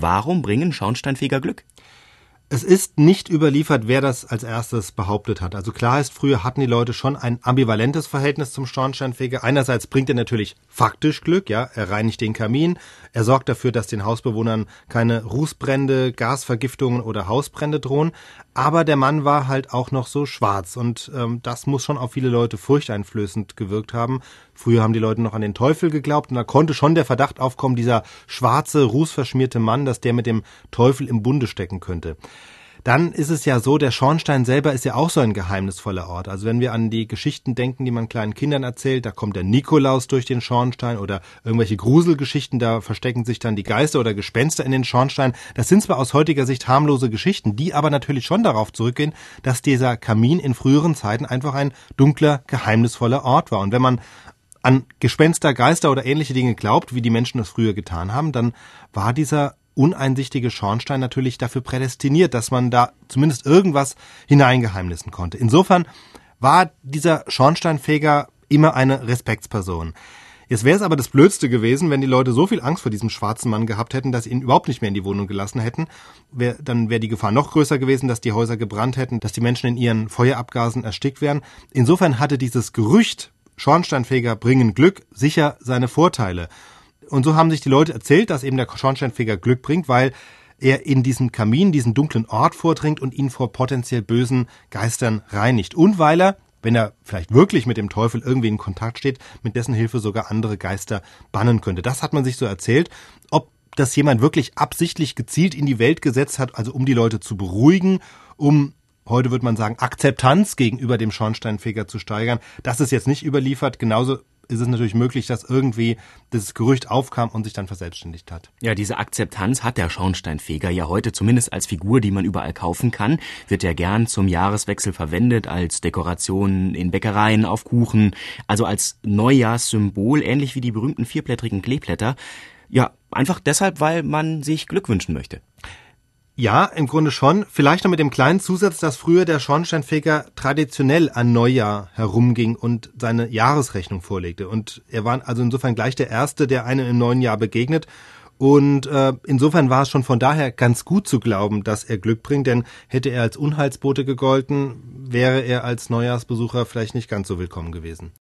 warum bringen Schornsteinfeger Glück? Es ist nicht überliefert, wer das als erstes behauptet hat. Also klar ist, früher hatten die Leute schon ein ambivalentes Verhältnis zum Schornsteinfeger. Einerseits bringt er natürlich faktisch Glück, ja, er reinigt den Kamin, er sorgt dafür, dass den Hausbewohnern keine Rußbrände, Gasvergiftungen oder Hausbrände drohen. Aber der Mann war halt auch noch so schwarz und ähm, das muss schon auf viele Leute furchteinflößend gewirkt haben. Früher haben die Leute noch an den Teufel geglaubt und da konnte schon der Verdacht aufkommen, dieser schwarze, rußverschmierte Mann, dass der mit dem Teufel im Bunde stecken könnte dann ist es ja so, der Schornstein selber ist ja auch so ein geheimnisvoller Ort. Also wenn wir an die Geschichten denken, die man kleinen Kindern erzählt, da kommt der Nikolaus durch den Schornstein oder irgendwelche Gruselgeschichten, da verstecken sich dann die Geister oder Gespenster in den Schornstein. Das sind zwar aus heutiger Sicht harmlose Geschichten, die aber natürlich schon darauf zurückgehen, dass dieser Kamin in früheren Zeiten einfach ein dunkler, geheimnisvoller Ort war. Und wenn man an Gespenster, Geister oder ähnliche Dinge glaubt, wie die Menschen das früher getan haben, dann war dieser uneinsichtige Schornstein natürlich dafür prädestiniert, dass man da zumindest irgendwas hineingeheimnissen konnte. Insofern war dieser Schornsteinfeger immer eine Respektsperson. Jetzt wäre es aber das Blödste gewesen, wenn die Leute so viel Angst vor diesem schwarzen Mann gehabt hätten, dass sie ihn überhaupt nicht mehr in die Wohnung gelassen hätten. Wär, dann wäre die Gefahr noch größer gewesen, dass die Häuser gebrannt hätten, dass die Menschen in ihren Feuerabgasen erstickt wären. Insofern hatte dieses Gerücht, Schornsteinfeger bringen Glück, sicher seine Vorteile. Und so haben sich die Leute erzählt, dass eben der Schornsteinfeger Glück bringt, weil er in diesen Kamin, diesen dunklen Ort vordringt und ihn vor potenziell bösen Geistern reinigt. Und weil er, wenn er vielleicht wirklich mit dem Teufel irgendwie in Kontakt steht, mit dessen Hilfe sogar andere Geister bannen könnte. Das hat man sich so erzählt. Ob das jemand wirklich absichtlich gezielt in die Welt gesetzt hat, also um die Leute zu beruhigen, um heute würde man sagen, Akzeptanz gegenüber dem Schornsteinfeger zu steigern. Das ist jetzt nicht überliefert. Genauso ist es natürlich möglich, dass irgendwie das Gerücht aufkam und sich dann verselbstständigt hat. Ja, diese Akzeptanz hat der Schornsteinfeger ja heute zumindest als Figur, die man überall kaufen kann. Wird ja gern zum Jahreswechsel verwendet, als Dekoration in Bäckereien, auf Kuchen, also als Neujahrssymbol, ähnlich wie die berühmten vierblättrigen Kleeblätter. Ja, einfach deshalb, weil man sich Glück wünschen möchte. Ja, im Grunde schon. Vielleicht noch mit dem kleinen Zusatz, dass früher der Schornsteinfeger traditionell an Neujahr herumging und seine Jahresrechnung vorlegte. Und er war also insofern gleich der Erste, der einem im neuen Jahr begegnet. Und äh, insofern war es schon von daher ganz gut zu glauben, dass er Glück bringt, denn hätte er als Unheilsbote gegolten, wäre er als Neujahrsbesucher vielleicht nicht ganz so willkommen gewesen.